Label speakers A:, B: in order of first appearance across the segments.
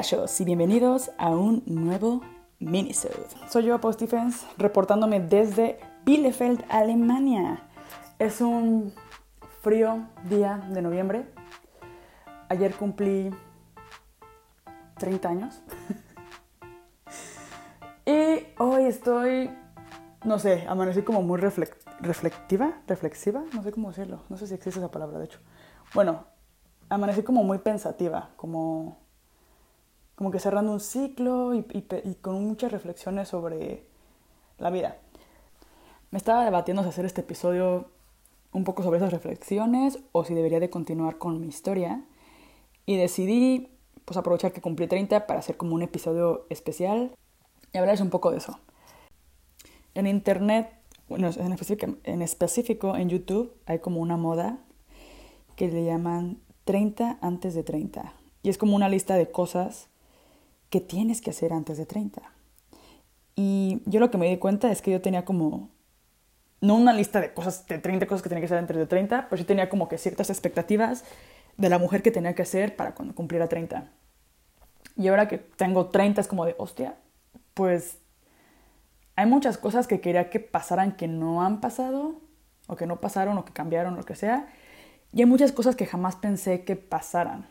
A: Y bienvenidos a un nuevo minisode. Soy yo, Paul Stephens, reportándome desde Bielefeld, Alemania. Es un frío día de noviembre. Ayer cumplí 30 años. y hoy estoy, no sé, amanecí como muy reflectiva, reflexiva, no sé cómo decirlo, no sé si existe esa palabra de hecho. Bueno, amanecí como muy pensativa, como, como que cerrando un ciclo y, con muchas reflexiones sobre la vida. Me estaba debatiendo si hacer este episodio un poco sobre esas reflexiones o si debería de continuar con mi historia y decidí pues aprovechar que cumplí 30 para hacer como un episodio especial y hablarles un poco de eso. En internet, bueno, en específico en YouTube hay como una moda que le llaman 30 antes de 30 y es como una lista de cosas que tienes que hacer antes de 30. Y yo lo que me di cuenta es que yo tenía como no una lista de cosas, de 30 cosas que tenía que hacer antes de 30, pero sí tenía como que ciertas expectativas de la mujer que tenía que hacer para cuando cumpliera 30. Y ahora que tengo 30 es como de, hostia, pues hay muchas cosas que quería que pasaran que no han pasado, o que no pasaron, o que cambiaron, lo que sea. Y hay muchas cosas que jamás pensé que pasaran.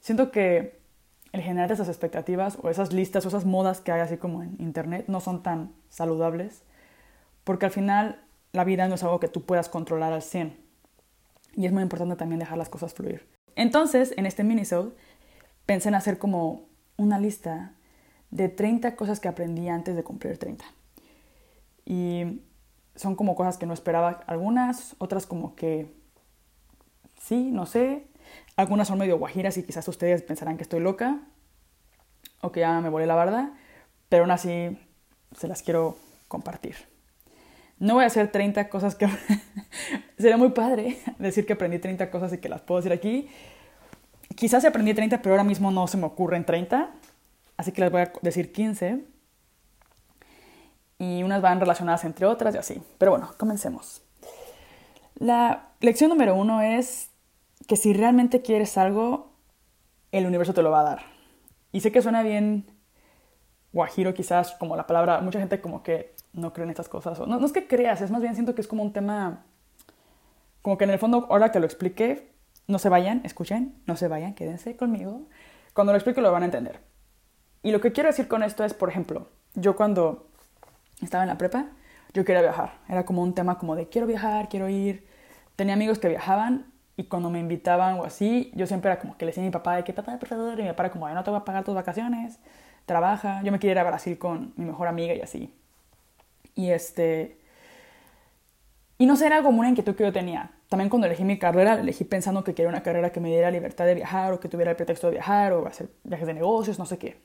A: Siento que el generar esas expectativas, o esas listas, o esas modas que hay así como en internet, no son tan saludables. Porque al final la vida no es algo que tú puedas controlar al 100. Y es muy importante también dejar las cosas fluir. Entonces, en este minisode, pensé en hacer como una lista de 30 cosas que aprendí antes de cumplir 30. Y son como cosas que no esperaba algunas, otras como que sí, no sé. Algunas son medio guajiras y quizás ustedes pensarán que estoy loca o que ya me volé la barda, pero aún así se las quiero compartir. No voy a hacer 30 cosas que... Sería muy padre decir que aprendí 30 cosas y que las puedo decir aquí. Quizás aprendí 30, pero ahora mismo no se me ocurren 30. Así que les voy a decir 15. Y unas van relacionadas entre otras y así. Pero bueno, comencemos. La lección número uno es que si realmente quieres algo, el universo te lo va a dar. Y sé que suena bien guajiro quizás como la palabra, mucha gente como que no creen estas cosas. No, no es que creas, es más bien siento que es como un tema, como que en el fondo, ahora que lo explique, no se vayan, escuchen, no se vayan, quédense conmigo. Cuando lo explique lo van a entender. Y lo que quiero decir con esto es, por ejemplo, yo cuando estaba en la prepa, yo quería viajar. Era como un tema como de quiero viajar, quiero ir. Tenía amigos que viajaban y cuando me invitaban o así, yo siempre era como que le decía a mi papá de que papá, por favor, y mi papá era como, no te voy a pagar tus vacaciones, trabaja. Yo me quería ir a Brasil con mi mejor amiga y así. Y este... Y no sé, era como una inquietud que yo tenía. También cuando elegí mi carrera, elegí pensando que quería una carrera que me diera libertad de viajar o que tuviera el pretexto de viajar o hacer viajes de negocios, no sé qué.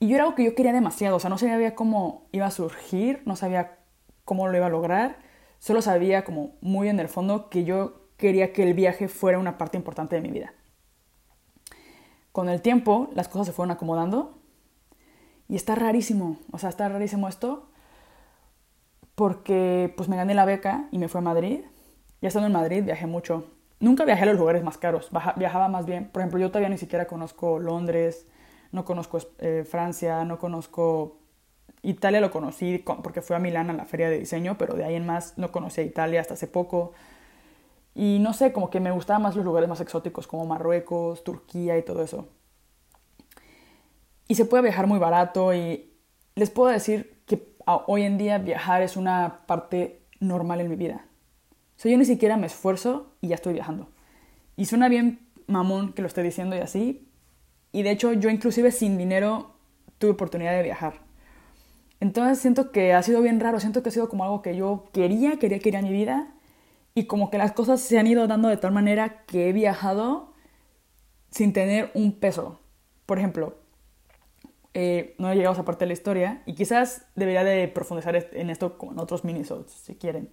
A: Y yo era algo que yo quería demasiado, o sea, no sabía cómo iba a surgir, no sabía cómo lo iba a lograr, solo sabía como muy en el fondo que yo quería que el viaje fuera una parte importante de mi vida. Con el tiempo las cosas se fueron acomodando y está rarísimo, o sea, está rarísimo esto porque pues me gané la beca y me fui a Madrid. Ya estando en Madrid viajé mucho. Nunca viajé a los lugares más caros, viajaba más bien. Por ejemplo, yo todavía ni siquiera conozco Londres, no conozco eh, Francia, no conozco Italia, lo conocí porque fui a Milán a la feria de diseño, pero de ahí en más no conocí a Italia hasta hace poco. Y no sé, como que me gustaban más los lugares más exóticos como Marruecos, Turquía y todo eso. Y se puede viajar muy barato y les puedo decir hoy en día viajar es una parte normal en mi vida. O sea, yo ni siquiera me esfuerzo y ya estoy viajando. Y suena bien mamón que lo esté diciendo y así. Y de hecho yo inclusive sin dinero tuve oportunidad de viajar. Entonces siento que ha sido bien raro, siento que ha sido como algo que yo quería, quería que a mi vida. Y como que las cosas se han ido dando de tal manera que he viajado sin tener un peso. Por ejemplo, eh, no he llegado a esa parte de la historia y quizás debería de profundizar en esto con otros minisodes, si quieren.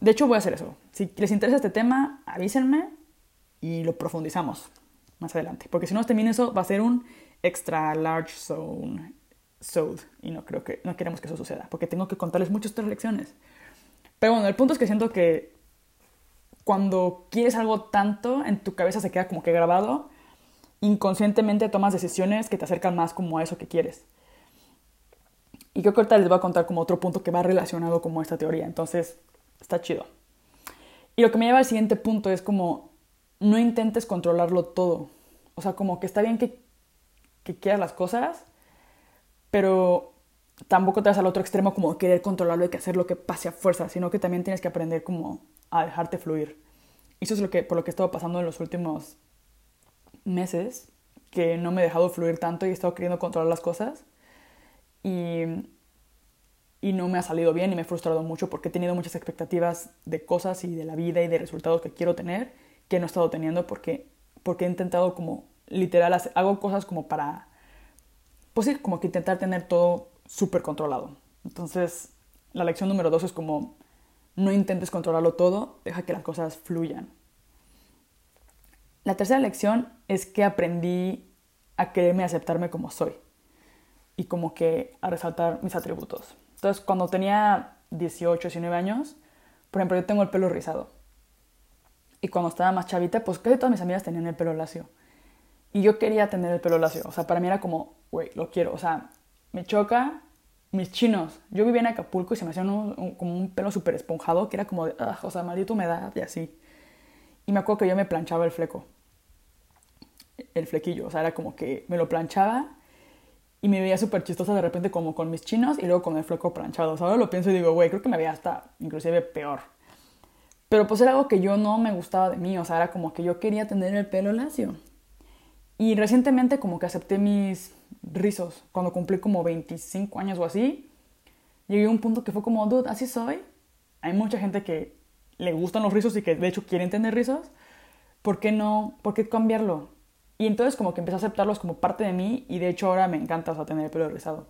A: De hecho, voy a hacer eso. Si les interesa este tema, avísenme y lo profundizamos más adelante. Porque si no, este minisode va a ser un extra large zone sode y no creo que no queremos que eso suceda porque tengo que contarles muchas otras lecciones. Pero bueno, el punto es que siento que cuando quieres algo tanto en tu cabeza se queda como que grabado inconscientemente tomas decisiones que te acercan más como a eso que quieres. Y creo que ahorita les voy a contar como otro punto que va relacionado como esta teoría. Entonces, está chido. Y lo que me lleva al siguiente punto es como no intentes controlarlo todo. O sea, como que está bien que, que quieras las cosas, pero tampoco te vas al otro extremo como querer controlarlo y que hacer lo que pase a fuerza, sino que también tienes que aprender como a dejarte fluir. Y eso es lo que, por lo que he estado pasando en los últimos meses, que no me he dejado fluir tanto y he estado queriendo controlar las cosas. Y, y no me ha salido bien y me he frustrado mucho porque he tenido muchas expectativas de cosas y de la vida y de resultados que quiero tener que no he estado teniendo porque, porque he intentado como literal, hago cosas como para, pues sí, como que intentar tener todo súper controlado. Entonces, la lección número dos es como no intentes controlarlo todo, deja que las cosas fluyan. La tercera lección es que aprendí a quererme aceptarme como soy y como que a resaltar mis atributos. Entonces, cuando tenía 18, 19 años, por ejemplo, yo tengo el pelo rizado. Y cuando estaba más chavita, pues casi todas mis amigas tenían el pelo lacio. Y yo quería tener el pelo lacio. O sea, para mí era como, güey, lo quiero. O sea, me choca mis chinos. Yo vivía en Acapulco y se me hacía como un pelo súper esponjado, que era como de, o sea, maldito humedad y así. Y me acuerdo que yo me planchaba el fleco. El flequillo. O sea, era como que me lo planchaba y me veía súper chistosa de repente como con mis chinos y luego con el fleco planchado. O sea, ahora lo pienso y digo, güey, creo que me veía hasta inclusive peor. Pero pues era algo que yo no me gustaba de mí, o sea, era como que yo quería tener el pelo lacio. Y recientemente como que acepté mis rizos, cuando cumplí como 25 años o así, llegué a un punto que fue como, dude, así soy. Hay mucha gente que le gustan los rizos y que de hecho quieren tener rizos. ¿Por qué no? ¿Por qué cambiarlo? Y entonces como que empecé a aceptarlos como parte de mí y de hecho ahora me encanta o tener el pelo rizado.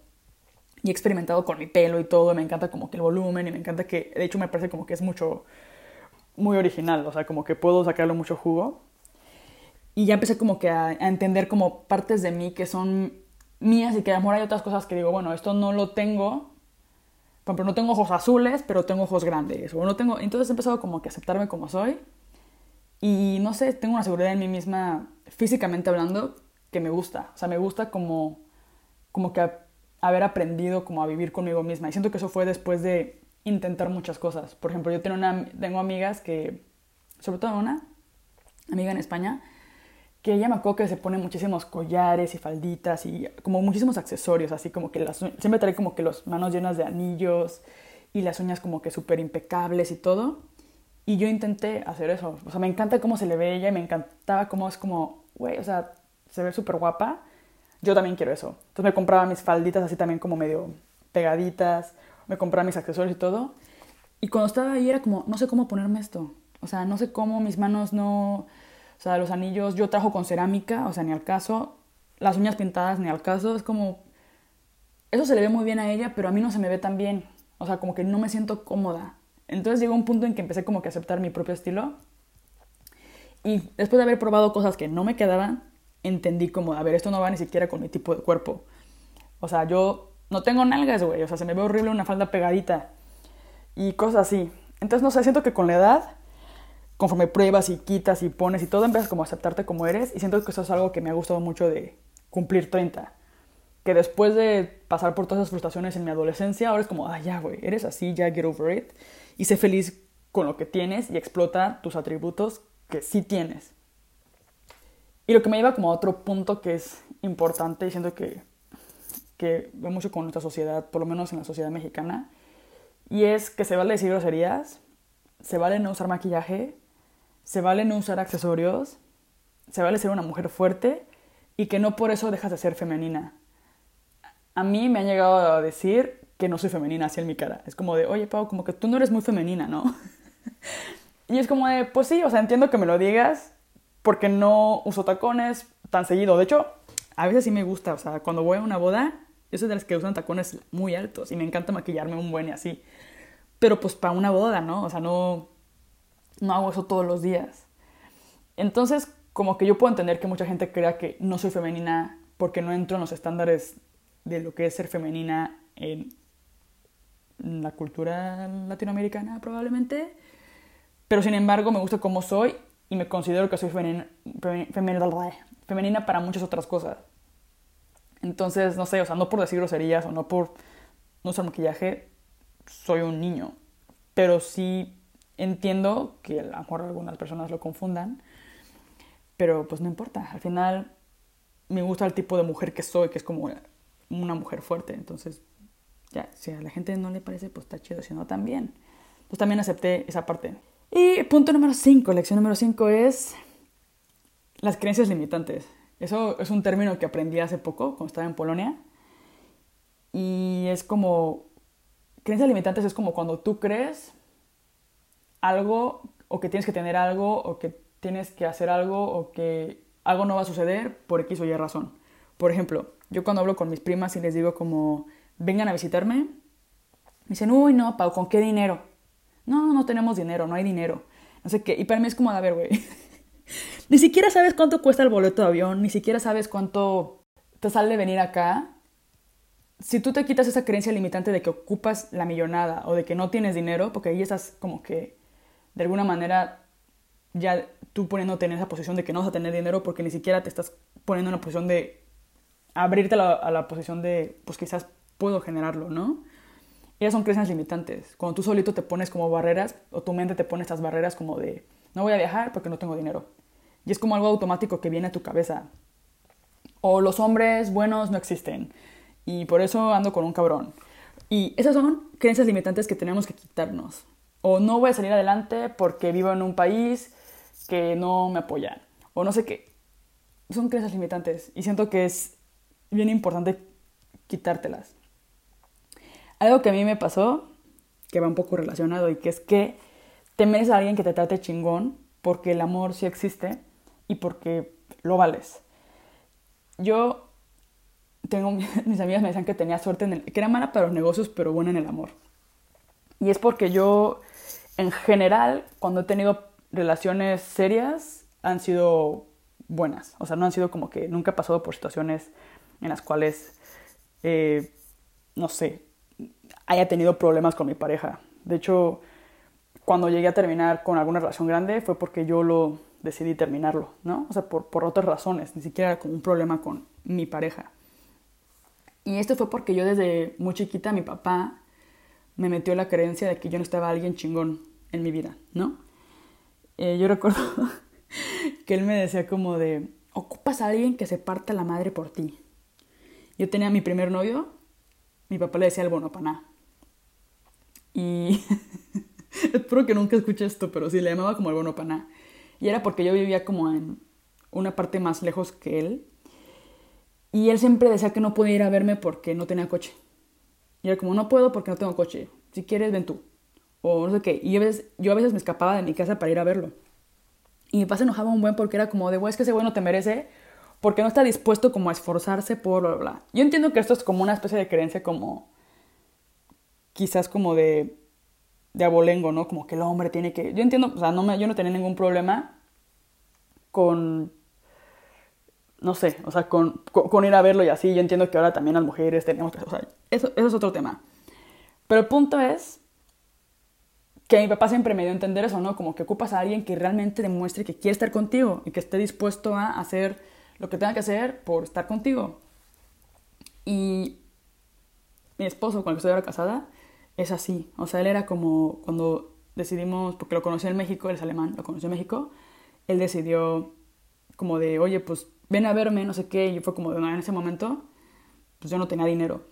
A: Y he experimentado con mi pelo y todo, me encanta como que el volumen y me encanta que, de hecho me parece como que es mucho, muy original, o sea, como que puedo sacarle mucho jugo. Y ya empecé como que a, a entender como partes de mí que son mías y que a lo mejor hay otras cosas que digo, bueno, esto no lo tengo. Por ejemplo, no tengo ojos azules, pero tengo ojos grandes. O no tengo... Entonces he empezado como que a aceptarme como soy. Y no sé, tengo una seguridad en mí misma físicamente hablando, que me gusta. O sea, me gusta como, como que haber aprendido como a vivir conmigo misma. Y siento que eso fue después de intentar muchas cosas. Por ejemplo, yo tengo, una, tengo amigas que, sobre todo una amiga en España, que ella me acuerdo que se pone muchísimos collares y falditas y como muchísimos accesorios, así como que las, siempre trae como que las manos llenas de anillos y las uñas como que súper impecables y todo. Y yo intenté hacer eso. O sea, me encanta cómo se le ve ella y me encantaba cómo es como güey, o sea, se ve súper guapa, yo también quiero eso. Entonces me compraba mis falditas así también como medio pegaditas, me compraba mis accesorios y todo. Y cuando estaba ahí era como, no sé cómo ponerme esto. O sea, no sé cómo mis manos no... O sea, los anillos yo trajo con cerámica, o sea, ni al caso. Las uñas pintadas, ni al caso. Es como... Eso se le ve muy bien a ella, pero a mí no se me ve tan bien. O sea, como que no me siento cómoda. Entonces llegó un punto en que empecé como que a aceptar mi propio estilo y después de haber probado cosas que no me quedaban, entendí como, a ver, esto no va ni siquiera con mi tipo de cuerpo. O sea, yo no tengo nalgas, güey. O sea, se me ve horrible una falda pegadita. Y cosas así. Entonces, no sé, siento que con la edad, conforme pruebas y quitas y pones y todo, empiezas como a aceptarte como eres. Y siento que eso es algo que me ha gustado mucho de cumplir 30. Que después de pasar por todas esas frustraciones en mi adolescencia, ahora es como, ah, ya, güey, eres así, ya get over it. Y sé feliz con lo que tienes y explota tus atributos que sí tienes. Y lo que me lleva como a otro punto que es importante y siento que, que ve mucho con nuestra sociedad, por lo menos en la sociedad mexicana, y es que se vale decir groserías, se vale no usar maquillaje, se vale no usar accesorios, se vale ser una mujer fuerte y que no por eso dejas de ser femenina. A mí me han llegado a decir que no soy femenina así en mi cara. Es como de, oye, Pau, como que tú no eres muy femenina, ¿no? Y es como de, pues sí, o sea, entiendo que me lo digas porque no uso tacones tan seguido. De hecho, a veces sí me gusta, o sea, cuando voy a una boda, yo soy de las que usan tacones muy altos y me encanta maquillarme un buen y así. Pero pues para una boda, ¿no? O sea, no, no hago eso todos los días. Entonces, como que yo puedo entender que mucha gente crea que no soy femenina porque no entro en los estándares de lo que es ser femenina en la cultura latinoamericana probablemente. Pero sin embargo me gusta como soy y me considero que soy femenina, femenina para muchas otras cosas. Entonces, no sé, o sea, no por decir groserías o no por no usar maquillaje, soy un niño. Pero sí entiendo que a lo mejor algunas personas lo confundan. Pero pues no importa. Al final me gusta el tipo de mujer que soy, que es como una mujer fuerte. Entonces, ya, si a la gente no le parece, pues está chido, si no, también. Entonces también acepté esa parte. Y punto número 5, lección número 5 es las creencias limitantes. Eso es un término que aprendí hace poco, cuando estaba en Polonia. Y es como, creencias limitantes es como cuando tú crees algo o que tienes que tener algo o que tienes que hacer algo o que algo no va a suceder por X o Y razón. Por ejemplo, yo cuando hablo con mis primas y les digo como, vengan a visitarme, me dicen, uy, no, Pau, ¿con qué dinero? No, no tenemos dinero, no hay dinero. No sé qué. Y para mí es como, a ver, güey, ni siquiera sabes cuánto cuesta el boleto de avión, ni siquiera sabes cuánto te sale venir acá. Si tú te quitas esa creencia limitante de que ocupas la millonada o de que no tienes dinero, porque ahí estás como que de alguna manera ya tú poniéndote en esa posición de que no vas a tener dinero porque ni siquiera te estás poniendo en la posición de abrirte a la, posición de, pues quizás puedo generarlo, ¿no? Ellas son creencias limitantes. Cuando tú solito te pones como barreras o tu mente te pone estas barreras como de no voy a viajar porque no tengo dinero. Y es como algo automático que viene a tu cabeza. O los hombres buenos no existen. Y por eso ando con un cabrón. Y esas son creencias limitantes que tenemos que quitarnos. O no voy a salir adelante porque vivo en un país que no me apoya. O no sé qué. Son creencias limitantes. Y siento que es bien importante quitártelas. Algo que a mí me pasó, que va un poco relacionado, y que es que te mereces a alguien que te trate chingón porque el amor sí existe y porque lo vales. Yo tengo, mis amigas me decían que tenía suerte, en el, que era mala para los negocios, pero buena en el amor. Y es porque yo, en general, cuando he tenido relaciones serias, han sido buenas. O sea, no han sido como que nunca he pasado por situaciones en las cuales, eh, no sé, haya tenido problemas con mi pareja. De hecho, cuando llegué a terminar con alguna relación grande fue porque yo lo decidí terminarlo, ¿no? O sea, por, por otras razones, ni siquiera con un problema con mi pareja. Y esto fue porque yo desde muy chiquita, mi papá me metió la creencia de que yo no estaba alguien chingón en mi vida, ¿no? Eh, yo recuerdo que él me decía como de, ocupas a alguien que se parta la madre por ti. Yo tenía mi primer novio, mi papá le decía el bonopaná. Y espero que nunca escuche esto, pero sí, le llamaba como el bueno paná. Y era porque yo vivía como en una parte más lejos que él. Y él siempre decía que no podía ir a verme porque no tenía coche. Y era como, no puedo porque no tengo coche. Si quieres, ven tú. O no sé qué. Y yo a veces, yo a veces me escapaba de mi casa para ir a verlo. Y mi papá se enojaba un buen porque era como de, güey, es que ese güey no te merece porque no está dispuesto como a esforzarse por bla, bla, Yo entiendo que esto es como una especie de creencia como quizás como de, de abolengo, ¿no? Como que el hombre tiene que... Yo entiendo, o sea, no me, yo no tenía ningún problema con, no sé, o sea, con, con, ir a verlo y así. Yo entiendo que ahora también las mujeres tenemos. O sea, eso, es otro tema. Pero el punto es que mi papá siempre me dio a entender eso, ¿no? Como que ocupas a alguien que realmente demuestre que quiere estar contigo y que esté dispuesto a hacer lo que tenga que hacer por estar contigo. Y mi esposo, con el que estoy ahora casada, es así. O sea, él era como cuando decidimos, porque lo conocí en México, él es alemán, lo conoció en México, él decidió como de, oye, pues ven a verme, no sé qué, y yo fue como de, en ese momento, pues yo no tenía dinero.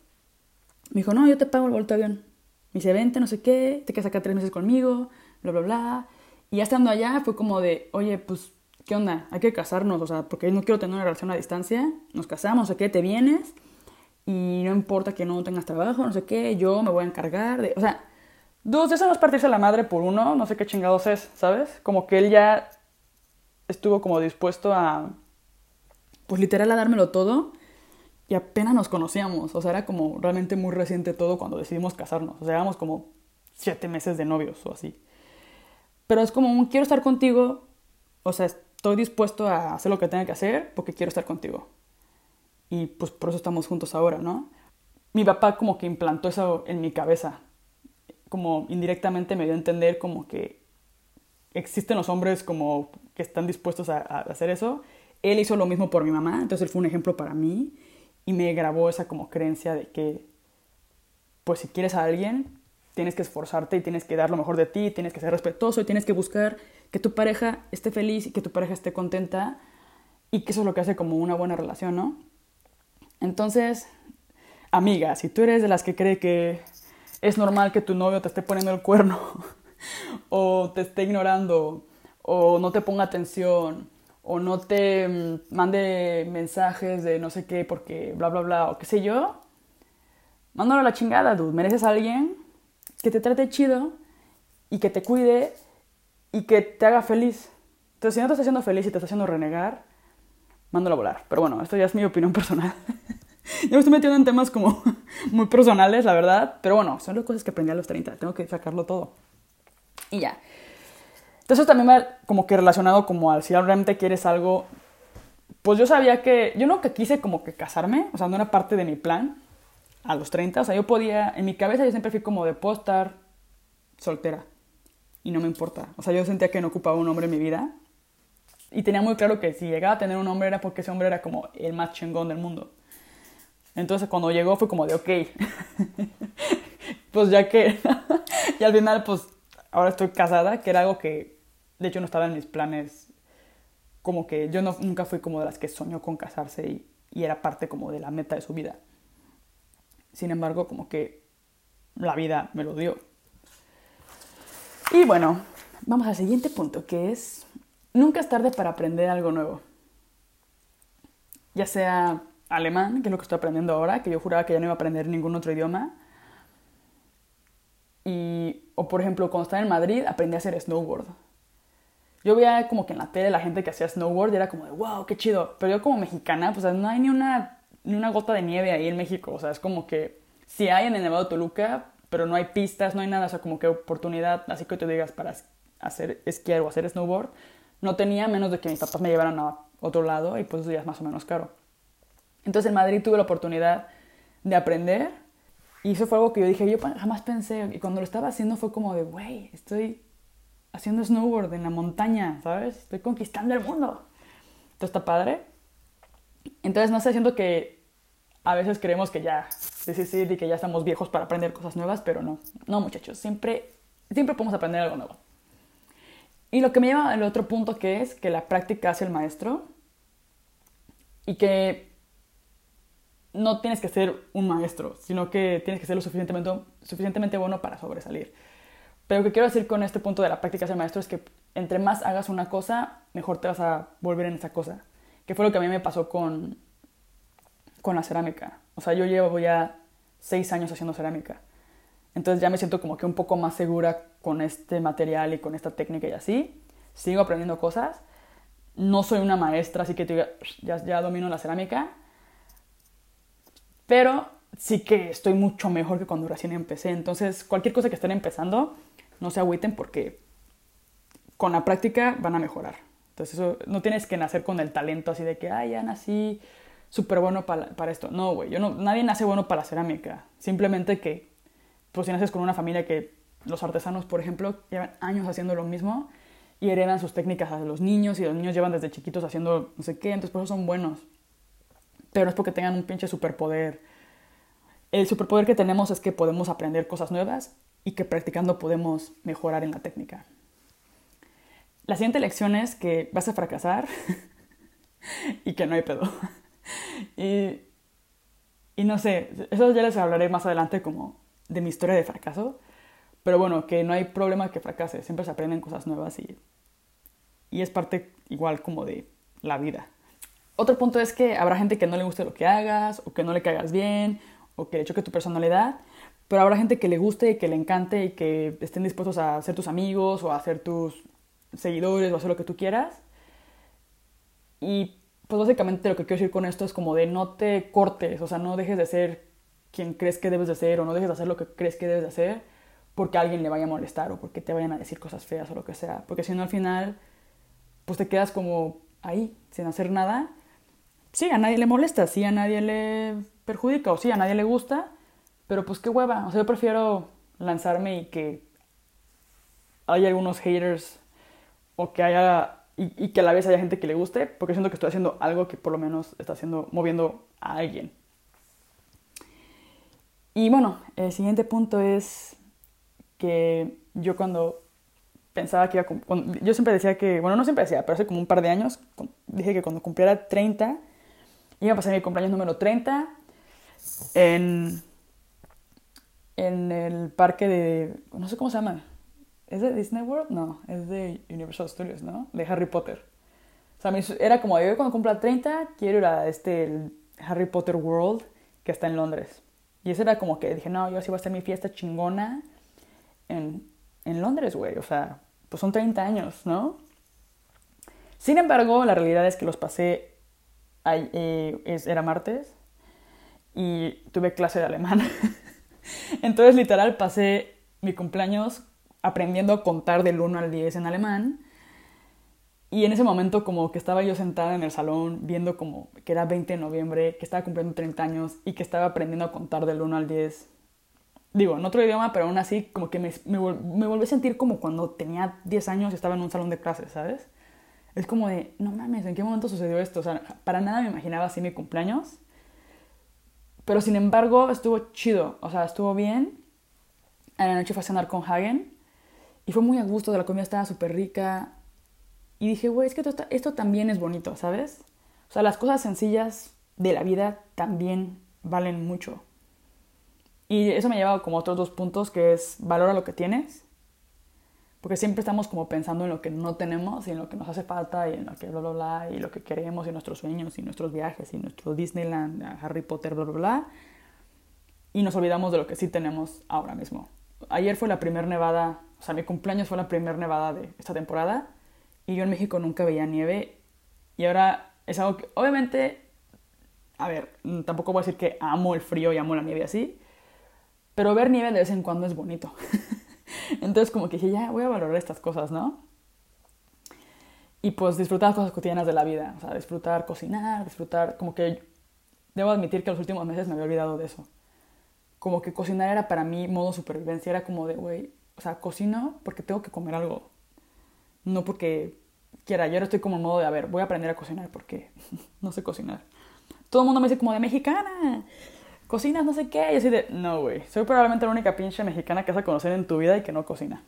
A: Me dijo, no, yo te pago el boleto de avión. Me dice, vente, no sé qué, te quedas acá tres meses conmigo, bla, bla, bla. Y ya estando allá fue como de, oye, pues, ¿qué onda? Hay que casarnos, o sea, porque no quiero tener una relación a distancia, nos casamos, no sé qué, te vienes y no importa que no tengas trabajo, no sé qué, yo me voy a encargar de... O sea, dos, eso no es partirse la madre por uno, no sé qué chingados es, ¿sabes? Como que él ya estuvo como dispuesto a, pues literal a dármelo todo y apenas nos conocíamos, o sea, era como realmente muy reciente todo cuando decidimos casarnos, o sea, éramos como siete meses de novios o así. Pero es como un quiero estar contigo, o sea, estoy dispuesto a hacer lo que tenga que hacer porque quiero estar contigo. Y pues por eso estamos juntos ahora, ¿no? Mi papá como que implantó eso en mi cabeza, como indirectamente me dio a entender como que existen los hombres como que están dispuestos a, hacer eso. Él hizo lo mismo por mi mamá, entonces él fue un ejemplo para mí y me grabó esa como creencia de que, pues si quieres a alguien, tienes que esforzarte y tienes que dar lo mejor de ti, tienes que ser respetuoso y tienes que buscar que tu pareja esté feliz y que tu pareja esté contenta y que eso es lo que hace como una buena relación, ¿no? Entonces, amiga, si tú eres de las que cree que es normal que tu novio te esté poniendo el cuerno o te esté ignorando o no te ponga atención o no te mm, mande mensajes de no sé qué porque bla bla bla o qué sé yo, mándalo a la chingada, dude. Mereces a alguien que te trate chido y que te cuide y que te haga feliz. Entonces, si no te está haciendo feliz y te está haciendo renegar, mándalo a volar. Pero bueno, esto ya es mi opinión personal. Yo me estoy metiendo en temas como muy personales, la verdad. Pero bueno, son las cosas que aprendí a los 30. Tengo que sacarlo todo. Y ya. Entonces también me como que relacionado como al si realmente quieres algo. Pues yo sabía que, yo nunca quise como que casarme, o sea, no era parte de mi plan a los 30. O sea, yo podía, en mi cabeza yo siempre fui como de puedo soltera y no me importa. O sea, yo sentía que no ocupaba un hombre en mi vida. Y tenía muy claro que si llegaba a tener un hombre era porque ese hombre era como el más chingón del mundo. Entonces cuando llegó fue como de, ok, pues ya que, y al final pues ahora estoy casada, que era algo que de hecho no estaba en mis planes, como que yo no, nunca fui como de las que soñó con casarse y, y era parte como de la meta de su vida. Sin embargo, como que la vida me lo dio. Y bueno, vamos al siguiente punto, que es nunca es tarde para aprender algo nuevo. Ya sea alemán, que es lo que estoy aprendiendo ahora, que yo juraba que ya no iba a aprender ningún otro idioma. Y, o por ejemplo, cuando estaba en Madrid aprendí a hacer snowboard. Yo veía como que en la tele la gente que hacía snowboard y era como de, wow, qué chido. Pero yo como mexicana, pues no hay ni una, ni una gota de nieve ahí en México. O sea, es como que si hay en el Nevado de Toluca, pero no hay pistas, no hay nada, o sea, como que oportunidad, así que te digas, para hacer esquiar o hacer snowboard, no tenía menos de que mis papás me llevaran a otro lado y pues eso ya es más o menos caro. Entonces en Madrid tuve la oportunidad de aprender y eso fue algo que yo dije, yo jamás pensé, y cuando lo estaba haciendo fue como de, güey, estoy haciendo snowboard en la montaña, ¿sabes? Estoy conquistando el mundo. Esto está padre. Entonces, no sé, siento que a veces creemos que ya, sí, sí, sí, y que ya estamos viejos para aprender cosas nuevas, pero no, no muchachos, siempre, siempre podemos aprender algo nuevo. Y lo que me lleva al otro punto que es que la práctica hace el maestro y que no tienes que ser un maestro, sino que tienes que ser lo suficientemente, suficientemente bueno para sobresalir. Pero lo que quiero decir con este punto de la práctica el maestro es que entre más hagas una cosa, mejor te vas a volver en esa cosa. Que fue lo que a mí me pasó con, con la cerámica. O sea, yo llevo ya seis años haciendo cerámica. Entonces ya me siento como que un poco más segura con este material y con esta técnica y así. Sigo aprendiendo cosas. No soy una maestra, así que diga, ya, ya domino la cerámica. Pero sí que estoy mucho mejor que cuando recién empecé. Entonces, cualquier cosa que estén empezando, no se agüiten porque con la práctica van a mejorar. Entonces, eso, no tienes que nacer con el talento así de que, ay, ya nací súper bueno para, para, esto. No, güey, no, nadie nace bueno para la cerámica. Simplemente que, pues si naces con una familia que los artesanos, por ejemplo, llevan años haciendo lo mismo y heredan sus técnicas a los niños y los niños llevan desde chiquitos haciendo no sé qué, entonces por eso son buenos. Pero no es porque tengan un pinche superpoder. El superpoder que tenemos es que podemos aprender cosas nuevas y que practicando podemos mejorar en la técnica. La siguiente lección es que vas a fracasar y que no hay pedo. y, y no sé, eso ya les hablaré más adelante como de mi historia de fracaso, pero bueno, que no hay problema que fracase, siempre se aprenden cosas nuevas y, y es parte igual como de la vida. Otro punto es que habrá gente que no le guste lo que hagas, o que no le caigas bien, o que le choque tu personalidad, pero habrá gente que le guste y que le encante y que estén dispuestos a ser tus amigos o a ser tus seguidores o a hacer lo que tú quieras. Y pues básicamente lo que quiero decir con esto es como de no te cortes, o sea, no dejes de ser quien crees que debes de ser o no dejes de hacer lo que crees que debes de hacer porque alguien le vaya a molestar o porque te vayan a decir cosas feas o lo que sea. Porque si no al final, pues te quedas como ahí, sin hacer nada. Sí, a nadie le molesta, sí, a nadie le perjudica o sí, a nadie le gusta, pero pues qué hueva. O sea, yo prefiero lanzarme y que haya algunos haters o que haya y, que a la vez haya gente que le guste, porque siento que estoy haciendo algo que por lo menos está haciendo, moviendo a alguien. Y bueno, el siguiente punto es que yo cuando pensaba que iba a... yo siempre decía que, bueno, no siempre decía, pero hace como un par de años, dije que cuando cumpliera 30, iba a pasar mi cumpleaños número 30 en, en el parque de, no sé cómo se llama, ¿es de Disney World? No, es de Universal Studios, ¿no? De Harry Potter. O sea, era como, yo cuando cumpla 30 quiero ir a este Harry Potter World que está en Londres. Y eso era como que dije, no, yo así voy a hacer mi fiesta chingona en, en Londres, güey. O sea, pues son 30 años, ¿no? Sin embargo, la realidad es que los pasé, eh, era martes, y tuve clase de alemán. Entonces, literal, pasé mi cumpleaños aprendiendo a contar del 1 al 10 en alemán. Y en ese momento como que estaba yo sentada en el salón viendo como que era 20 de noviembre, que estaba cumpliendo 30 años y que estaba aprendiendo a contar del 1 al 10 digo, en otro idioma, pero aún así como que me, me, me, volví a sentir como cuando tenía 10 años y estaba en un salón de clases, ¿sabes? Es como de, no mames, ¿en qué momento sucedió esto? O sea, para nada me imaginaba así mi cumpleaños. Pero sin embargo, estuvo chido, o sea, estuvo bien. A la noche fue a cenar con Hagen y fue muy a gusto, la comida estaba súper rica. Y dije, güey, es que esto, esto también es bonito, ¿sabes? O sea, las cosas sencillas de la vida también valen mucho. Y eso me lleva como a otros dos puntos, que es valora lo que tienes, porque siempre estamos como pensando en lo que no tenemos y en lo que nos hace falta y en lo que bla, bla, bla, y lo que queremos y nuestros sueños y nuestros viajes y nuestro Disneyland, Harry Potter, bla, bla, bla. Y nos olvidamos de lo que sí tenemos ahora mismo. Ayer fue la primera nevada, o sea, mi cumpleaños fue la primera nevada de esta temporada y yo en México nunca veía nieve y ahora es algo que, obviamente, a ver, tampoco voy a decir que amo el frío y amo la nieve así, pero ver nieve de vez en cuando es bonito. Entonces como que dije, ya voy a valorar estas cosas, ¿no? Y pues disfrutar cosas cotidianas de la vida, o sea, disfrutar cocinar, disfrutar, como que debo admitir que los últimos meses me había olvidado de eso. Como que cocinar era para mí modo supervivencia, era como de, güey, o sea, cocino porque tengo que comer algo, no porque quiera. Yo ahora estoy como en modo de, a ver, voy a aprender a cocinar porque no sé cocinar. Todo el mundo me dice como de mexicana, cocinas no sé qué. Y así de, no, güey, soy probablemente la única pinche mexicana que vas a conocer en tu vida y que no cocina.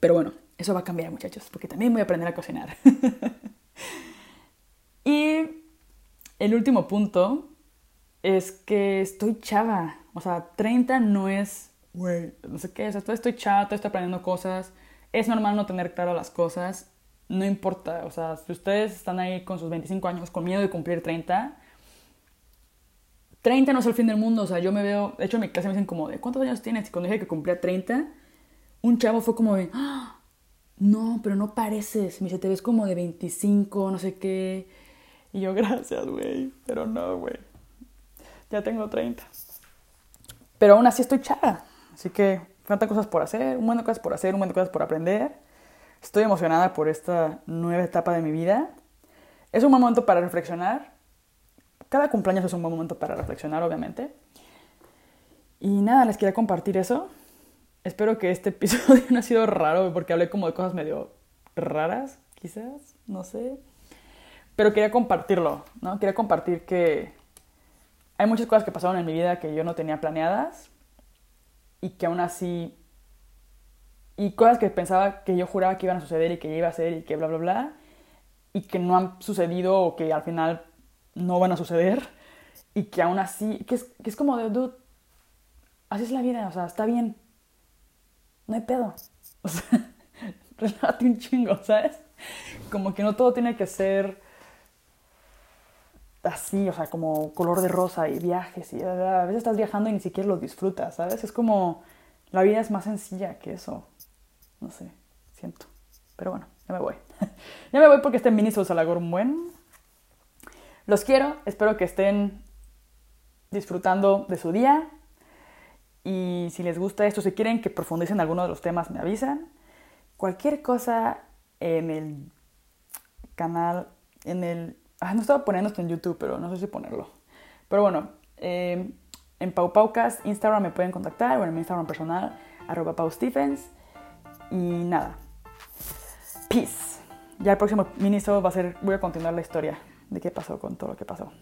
A: Pero bueno, eso va a cambiar, muchachos, porque también voy a aprender a cocinar. y el último punto es que estoy chava. O sea, 30 no es, güey, no sé qué, o sea, estoy chava, estoy aprendiendo cosas. Es normal no tener claro las cosas. No importa, o sea, si ustedes están ahí con sus 25 años con miedo de cumplir 30, 30 no es el fin del mundo, o sea, yo me veo, de hecho en mi clase me dicen como, ¿de cuántos años tienes? Y cuando dije que cumplía 30, un chavo fue como de, ¡Ah! no, pero no pareces, me dice, te ves como de 25, no sé qué. Y yo, gracias, güey, pero no, güey, ya tengo 30. Pero aún así estoy chava, así que faltan cosas por hacer, un montón de cosas por hacer, un montón de cosas por aprender. Estoy emocionada por esta nueva etapa de mi vida. Es un momento para reflexionar, cada cumpleaños es un buen momento para reflexionar, obviamente. Y nada, les quería compartir eso. Espero que este episodio no ha sido raro porque hablé como de cosas medio raras, quizás, no sé. Pero quería compartirlo, ¿no? Quería compartir que hay muchas cosas que pasaron en mi vida que yo no tenía planeadas y que aún así... Y cosas que pensaba que yo juraba que iban a suceder y que iba a ser y que bla, bla, bla. Y que no han sucedido o que al final no van a suceder y que aún así, que es, que es como de, dude, así es la vida, o sea, está bien, no hay pedo, o sea, relájate un chingo, ¿sabes? Como que no todo tiene que ser así, o sea, como color de rosa y viajes y a veces estás viajando y ni siquiera lo disfrutas, ¿sabes? Es como, la vida es más sencilla que eso, no sé, siento, pero bueno, ya me voy. ya me voy porque este mini se un buen los quiero, espero que estén disfrutando de su día. Y si les gusta esto, si quieren que profundice en alguno de los temas, me avisan. Cualquier cosa en el canal, en el... Ah, no estaba poniendo esto en YouTube, pero no sé si ponerlo. Pero bueno, eh, en Pau Paucast, Instagram me pueden contactar, o en mi Instagram personal, arroba Pau Stephens. Y nada. Peace. ya el próximo miniso va a ser, voy a continuar la historia de qué pasó con todo lo que pasó.